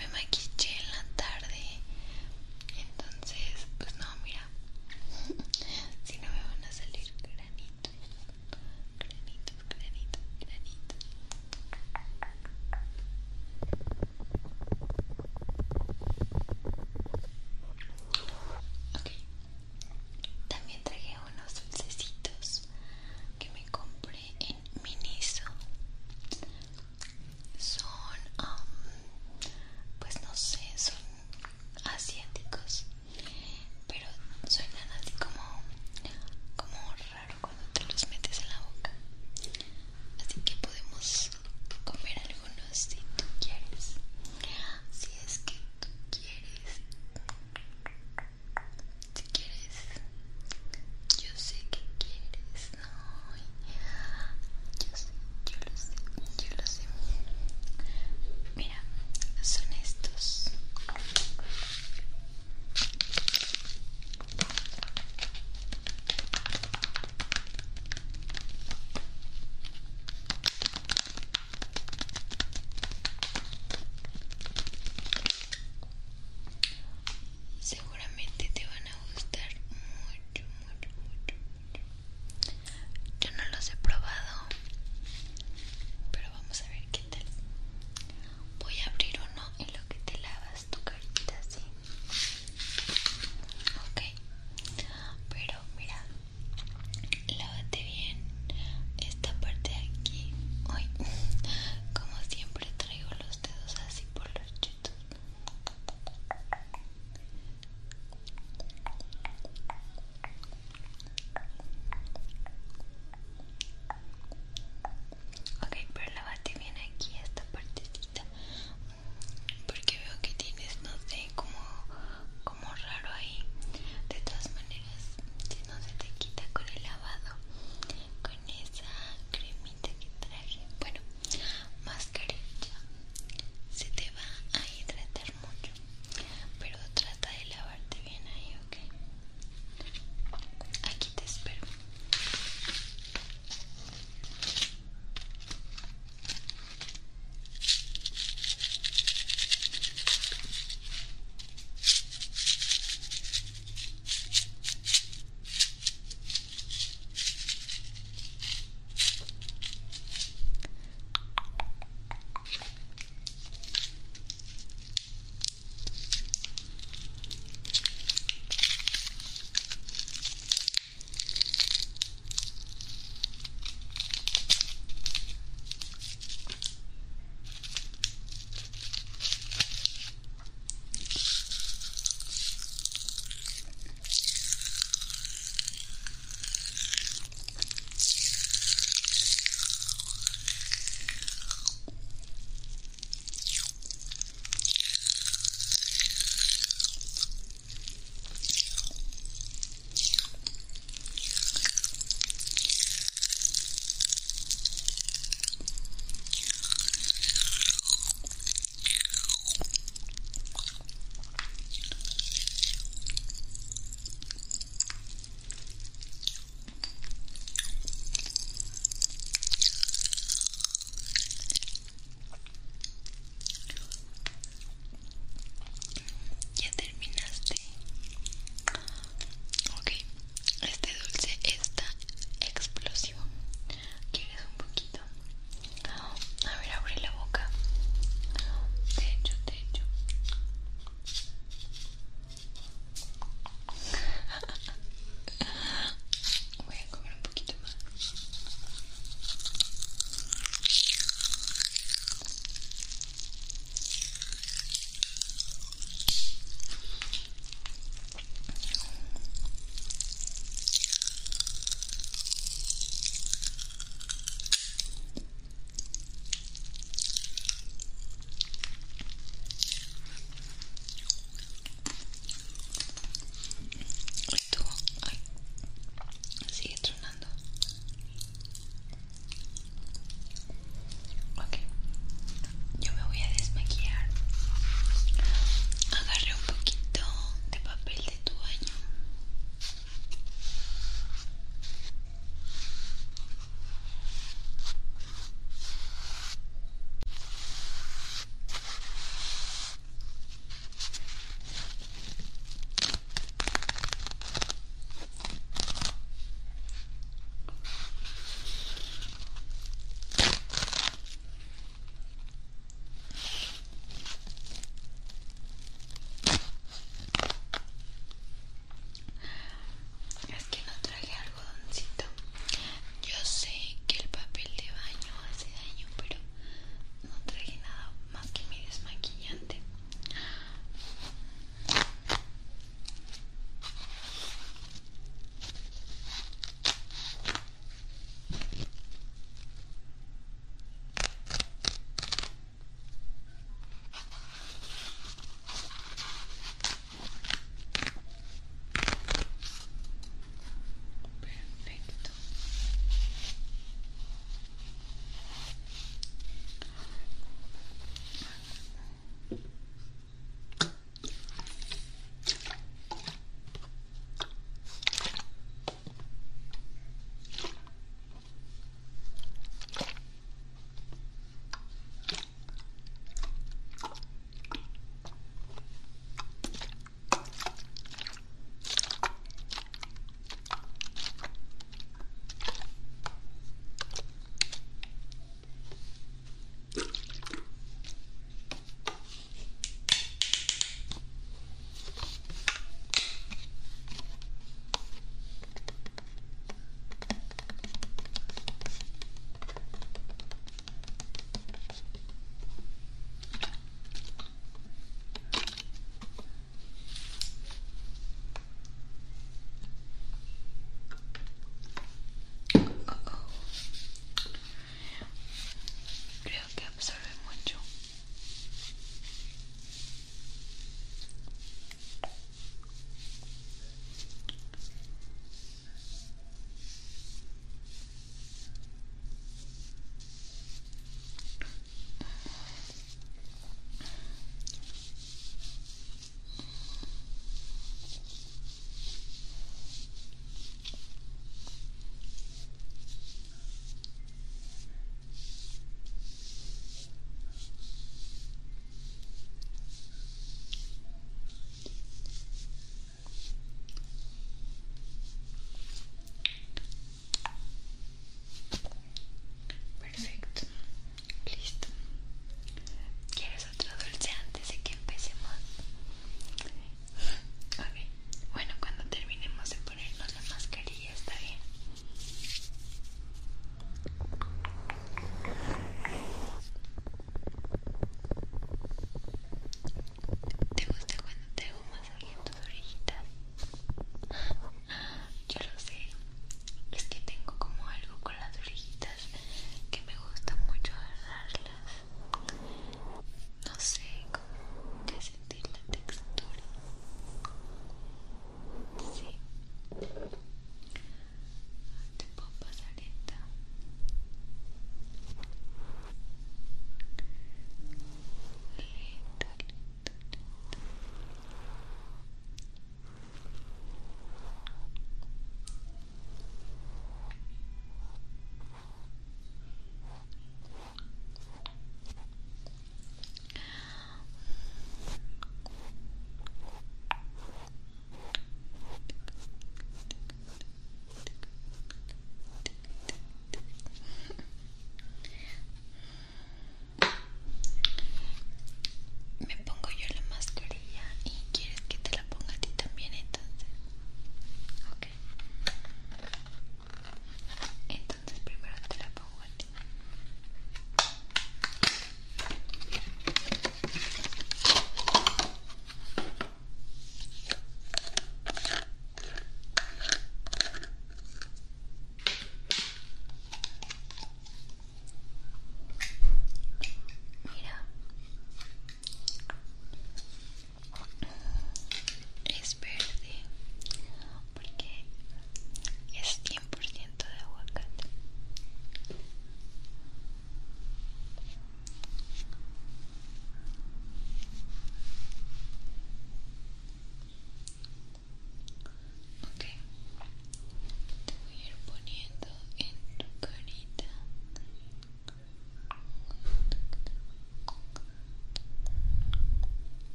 in my